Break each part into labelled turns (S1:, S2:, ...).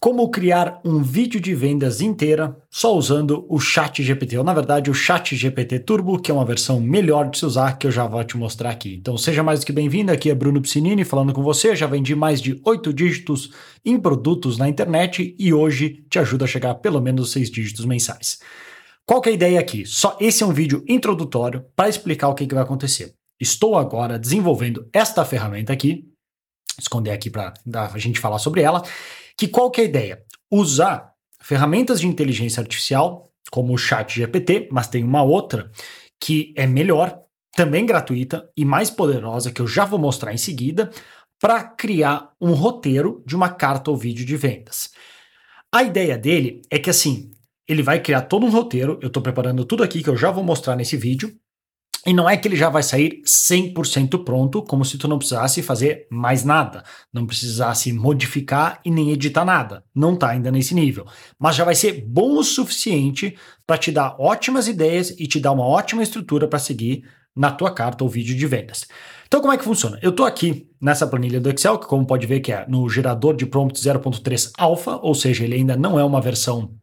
S1: Como criar um vídeo de vendas inteira só usando o Chat GPT, ou na verdade o Chat GPT Turbo, que é uma versão melhor de se usar, que eu já vou te mostrar aqui. Então seja mais do que bem-vindo, aqui é Bruno Piscinini falando com você, já vendi mais de oito dígitos em produtos na internet e hoje te ajuda a chegar a pelo menos seis dígitos mensais. Qual que é a ideia aqui? Só esse é um vídeo introdutório para explicar o que, que vai acontecer. Estou agora desenvolvendo esta ferramenta aqui, esconder aqui para a gente falar sobre ela, que qual que é a ideia? Usar ferramentas de inteligência artificial, como o Chat GPT, mas tem uma outra que é melhor, também gratuita e mais poderosa, que eu já vou mostrar em seguida, para criar um roteiro de uma carta ou vídeo de vendas. A ideia dele é que assim, ele vai criar todo um roteiro, eu estou preparando tudo aqui que eu já vou mostrar nesse vídeo, e não é que ele já vai sair 100% pronto, como se tu não precisasse fazer mais nada, não precisasse modificar e nem editar nada. Não está ainda nesse nível, mas já vai ser bom o suficiente para te dar ótimas ideias e te dar uma ótima estrutura para seguir na tua carta ou vídeo de vendas. Então como é que funciona? Eu estou aqui nessa planilha do Excel, que como pode ver que é no gerador de prompt 0.3 alpha, ou seja, ele ainda não é uma versão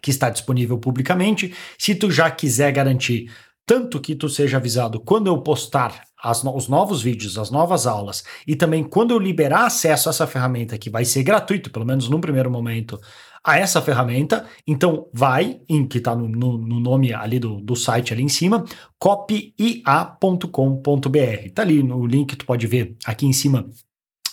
S1: que está disponível publicamente. Se tu já quiser garantir tanto que tu seja avisado quando eu postar as, os novos vídeos, as novas aulas, e também quando eu liberar acesso a essa ferramenta, que vai ser gratuito, pelo menos no primeiro momento, a essa ferramenta, então vai, em que está no, no, no, nome ali do, do site ali em cima, copia.com.br. Tá ali no link, tu pode ver aqui em cima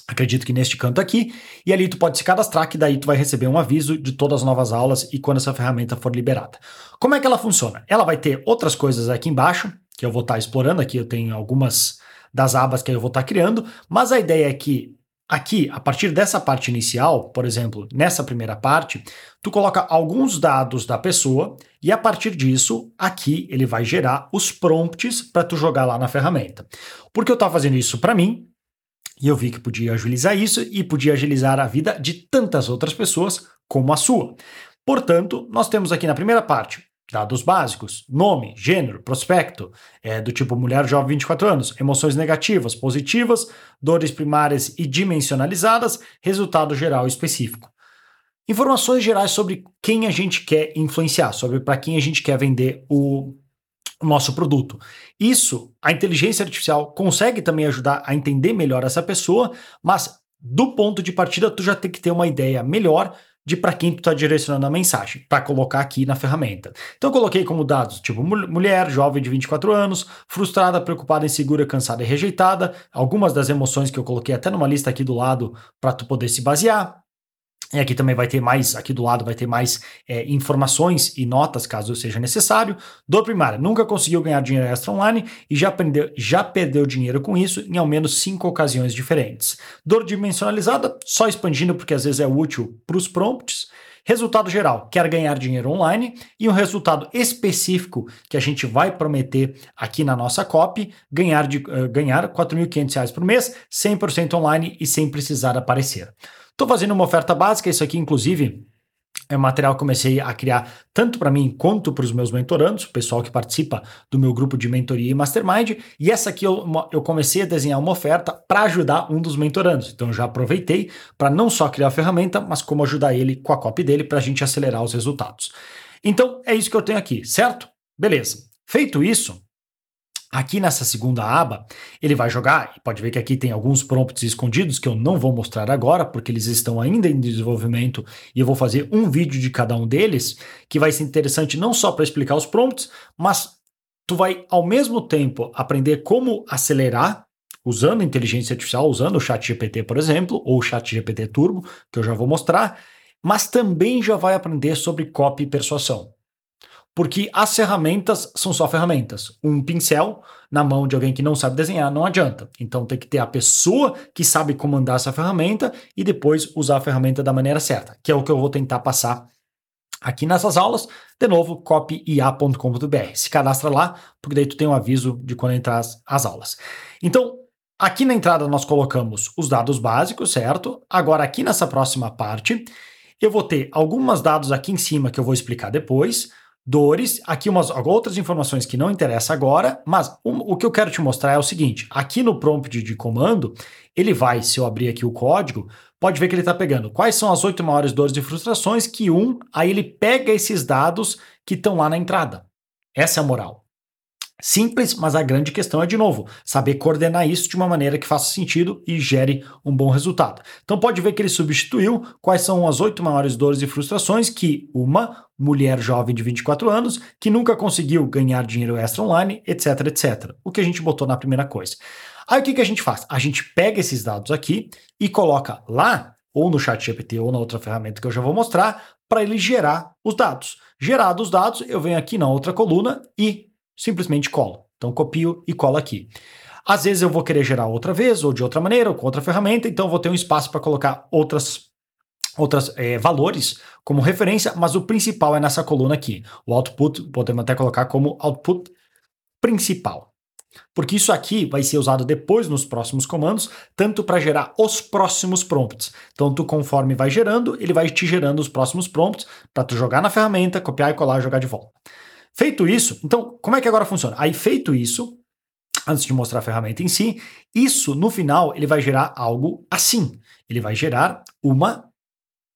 S1: acredito que neste canto aqui, e ali tu pode se cadastrar, que daí tu vai receber um aviso de todas as novas aulas e quando essa ferramenta for liberada. Como é que ela funciona? Ela vai ter outras coisas aqui embaixo, que eu vou estar tá explorando, aqui eu tenho algumas das abas que eu vou estar tá criando, mas a ideia é que aqui, a partir dessa parte inicial, por exemplo, nessa primeira parte, tu coloca alguns dados da pessoa e a partir disso, aqui ele vai gerar os prompts para tu jogar lá na ferramenta. Porque eu estou fazendo isso para mim, e eu vi que podia agilizar isso e podia agilizar a vida de tantas outras pessoas como a sua. Portanto, nós temos aqui na primeira parte dados básicos, nome, gênero, prospecto, é, do tipo mulher jovem 24 anos, emoções negativas, positivas, dores primárias e dimensionalizadas, resultado geral específico. Informações gerais sobre quem a gente quer influenciar, sobre para quem a gente quer vender o o nosso produto. Isso, a inteligência artificial consegue também ajudar a entender melhor essa pessoa, mas do ponto de partida tu já tem que ter uma ideia melhor de para quem tu está direcionando a mensagem, para colocar aqui na ferramenta. Então eu coloquei como dados, tipo mulher, jovem de 24 anos, frustrada, preocupada, insegura, cansada e rejeitada, algumas das emoções que eu coloquei até numa lista aqui do lado para tu poder se basear. E aqui também vai ter mais, aqui do lado vai ter mais é, informações e notas, caso seja necessário. Dor primária, nunca conseguiu ganhar dinheiro extra online e já, aprendeu, já perdeu dinheiro com isso em ao menos cinco ocasiões diferentes. Dor dimensionalizada, só expandindo porque às vezes é útil para os prompts. Resultado geral, quer ganhar dinheiro online e um resultado específico que a gente vai prometer aqui na nossa copy, ganhar, uh, ganhar R$ 4.500 por mês, 100% online e sem precisar aparecer. Estou fazendo uma oferta básica, isso aqui, inclusive, é um material que comecei a criar tanto para mim quanto para os meus mentorandos, o pessoal que participa do meu grupo de mentoria e mastermind. E essa aqui eu, eu comecei a desenhar uma oferta para ajudar um dos mentorandos. Então já aproveitei para não só criar a ferramenta, mas como ajudar ele com a copy dele para a gente acelerar os resultados. Então é isso que eu tenho aqui, certo? Beleza. Feito isso, Aqui nessa segunda aba, ele vai jogar, pode ver que aqui tem alguns prompts escondidos que eu não vou mostrar agora, porque eles estão ainda em desenvolvimento e eu vou fazer um vídeo de cada um deles, que vai ser interessante não só para explicar os prompts, mas tu vai ao mesmo tempo aprender como acelerar usando inteligência artificial, usando o chat GPT, por exemplo, ou o chat GPT Turbo, que eu já vou mostrar, mas também já vai aprender sobre copy e persuasão. Porque as ferramentas são só ferramentas. Um pincel na mão de alguém que não sabe desenhar não adianta. Então tem que ter a pessoa que sabe comandar essa ferramenta e depois usar a ferramenta da maneira certa, que é o que eu vou tentar passar aqui nessas aulas. De novo, copia.com.br. Se cadastra lá, porque daí tu tem um aviso de quando entrar as, as aulas. Então, aqui na entrada nós colocamos os dados básicos, certo? Agora aqui nessa próxima parte, eu vou ter alguns dados aqui em cima que eu vou explicar depois dores. Aqui umas outras informações que não interessa agora, mas um, o que eu quero te mostrar é o seguinte: aqui no prompt de comando, ele vai, se eu abrir aqui o código, pode ver que ele está pegando quais são as oito maiores dores e frustrações que um, aí ele pega esses dados que estão lá na entrada. Essa é a moral. Simples, mas a grande questão é, de novo, saber coordenar isso de uma maneira que faça sentido e gere um bom resultado. Então pode ver que ele substituiu quais são as oito maiores dores e frustrações que uma mulher jovem de 24 anos que nunca conseguiu ganhar dinheiro extra online, etc, etc. O que a gente botou na primeira coisa. Aí o que, a gente faz? A gente pega esses dados aqui e coloca lá, ou no chat GPT ou na outra ferramenta que eu já vou mostrar, para ele gerar os dados. Gerados os dados, eu venho aqui na outra coluna e simplesmente colo. Então copio e colo aqui. Às vezes eu vou querer gerar outra vez, ou de outra maneira, ou com outra ferramenta, então eu vou ter um espaço para colocar outras outros é, valores como referência, mas o principal é nessa coluna aqui. O output, podemos até colocar como output principal. Porque isso aqui vai ser usado depois nos próximos comandos, tanto para gerar os próximos prompts. Então, tu conforme vai gerando, ele vai te gerando os próximos prompts para tu jogar na ferramenta, copiar e colar e jogar de volta. Feito isso, então, como é que agora funciona? Aí, feito isso, antes de mostrar a ferramenta em si, isso no final ele vai gerar algo assim. Ele vai gerar uma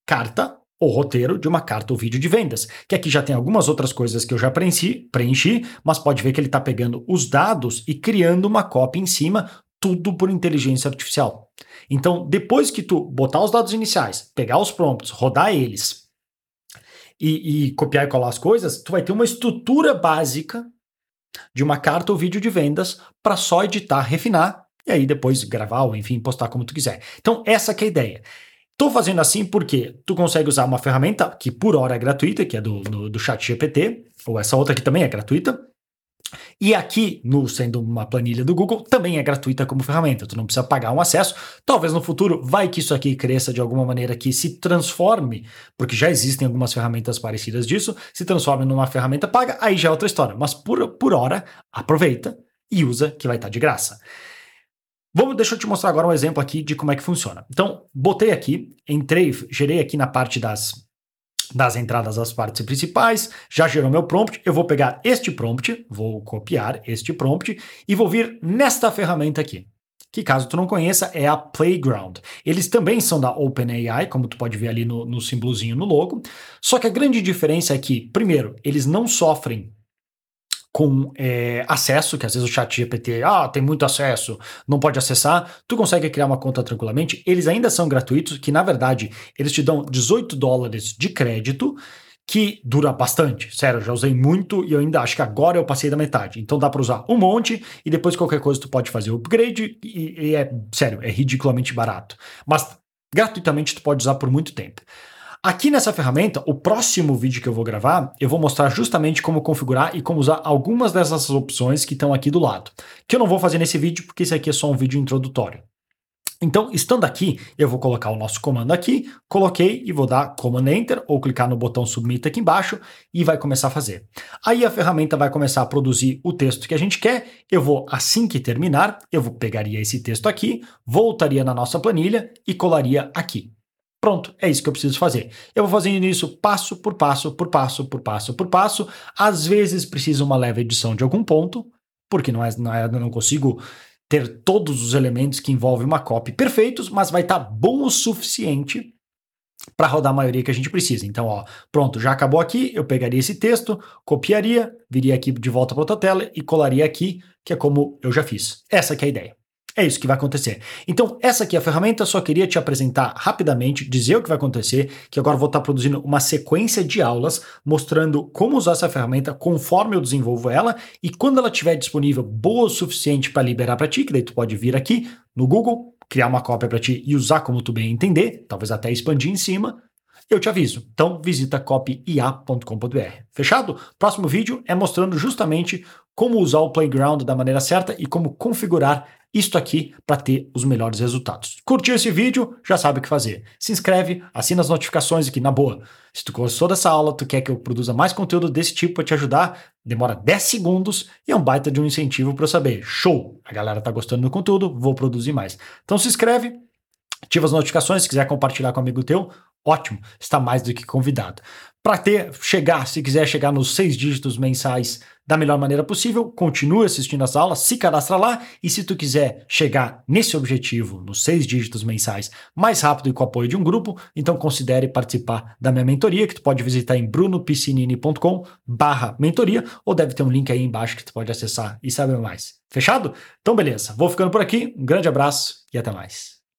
S1: carta ou roteiro de uma carta ou vídeo de vendas. Que aqui já tem algumas outras coisas que eu já preenchi, preenchi mas pode ver que ele está pegando os dados e criando uma cópia em cima, tudo por inteligência artificial. Então, depois que tu botar os dados iniciais, pegar os prompts, rodar eles, e, e copiar e colar as coisas, tu vai ter uma estrutura básica de uma carta ou vídeo de vendas para só editar, refinar e aí depois gravar ou enfim postar como tu quiser. Então essa é a ideia. Tô fazendo assim porque tu consegue usar uma ferramenta que por hora é gratuita, que é do, do, do chat GPT, ou essa outra que também é gratuita, e aqui, no sendo uma planilha do Google, também é gratuita como ferramenta, tu não precisa pagar um acesso. Talvez no futuro vai que isso aqui cresça de alguma maneira que se transforme, porque já existem algumas ferramentas parecidas disso, se transforme numa ferramenta paga, aí já é outra história. Mas por, por hora, aproveita e usa que vai estar de graça. Vamos, deixa eu te mostrar agora um exemplo aqui de como é que funciona. Então, botei aqui, entrei, gerei aqui na parte das das entradas às partes principais, já gerou meu prompt, eu vou pegar este prompt, vou copiar este prompt e vou vir nesta ferramenta aqui, que caso tu não conheça é a Playground. Eles também são da OpenAI, como tu pode ver ali no, no símbolozinho no logo, só que a grande diferença é que, primeiro, eles não sofrem com é, acesso, que às vezes o chat GPT, ah, tem muito acesso, não pode acessar, tu consegue criar uma conta tranquilamente, eles ainda são gratuitos, que na verdade eles te dão 18 dólares de crédito, que dura bastante. Sério, já usei muito e eu ainda acho que agora eu passei da metade. Então dá para usar um monte e depois qualquer coisa tu pode fazer o upgrade e, e é, sério, é ridiculamente barato. Mas gratuitamente tu pode usar por muito tempo. Aqui nessa ferramenta, o próximo vídeo que eu vou gravar, eu vou mostrar justamente como configurar e como usar algumas dessas opções que estão aqui do lado. Que eu não vou fazer nesse vídeo, porque esse aqui é só um vídeo introdutório. Então, estando aqui, eu vou colocar o nosso comando aqui, coloquei e vou dar Command Enter ou clicar no botão Submit aqui embaixo e vai começar a fazer. Aí a ferramenta vai começar a produzir o texto que a gente quer. Eu vou, assim que terminar, eu vou, pegaria esse texto aqui, voltaria na nossa planilha e colaria aqui. Pronto, é isso que eu preciso fazer. Eu vou fazendo isso passo por passo, por passo, por passo, por passo. Às vezes precisa uma leve edição de algum ponto, porque não é, não é, não consigo ter todos os elementos que envolvem uma copy perfeitos, mas vai estar tá bom o suficiente para rodar a maioria que a gente precisa. Então, ó, pronto, já acabou aqui. Eu pegaria esse texto, copiaria, viria aqui de volta para outra tela e colaria aqui, que é como eu já fiz. Essa é a ideia. É isso que vai acontecer. Então, essa aqui é a ferramenta, só queria te apresentar rapidamente, dizer o que vai acontecer, que agora vou estar produzindo uma sequência de aulas mostrando como usar essa ferramenta conforme eu desenvolvo ela e quando ela estiver disponível boa o suficiente para liberar para ti, que daí tu pode vir aqui no Google, criar uma cópia para ti e usar como tu bem entender, talvez até expandir em cima, eu te aviso. Então visita copia.com.br. Fechado? Próximo vídeo é mostrando justamente como usar o Playground da maneira certa e como configurar isto aqui para ter os melhores resultados. Curtiu esse vídeo? Já sabe o que fazer. Se inscreve, assina as notificações aqui na boa. Se tu gostou dessa aula, tu quer que eu produza mais conteúdo desse tipo para te ajudar, demora 10 segundos e é um baita de um incentivo para eu saber. Show! A galera tá gostando do conteúdo, vou produzir mais. Então se inscreve, ativa as notificações, se quiser compartilhar com um amigo teu, ótimo, está mais do que convidado. Para ter, chegar, se quiser chegar nos seis dígitos mensais da melhor maneira possível, continue assistindo as aulas, se cadastra lá e se tu quiser chegar nesse objetivo, nos seis dígitos mensais, mais rápido e com apoio de um grupo, então considere participar da minha mentoria, que tu pode visitar em brunopiscinini.com barra mentoria, ou deve ter um link aí embaixo que tu pode acessar e saber mais. Fechado? Então beleza, vou ficando por aqui, um grande abraço e até mais.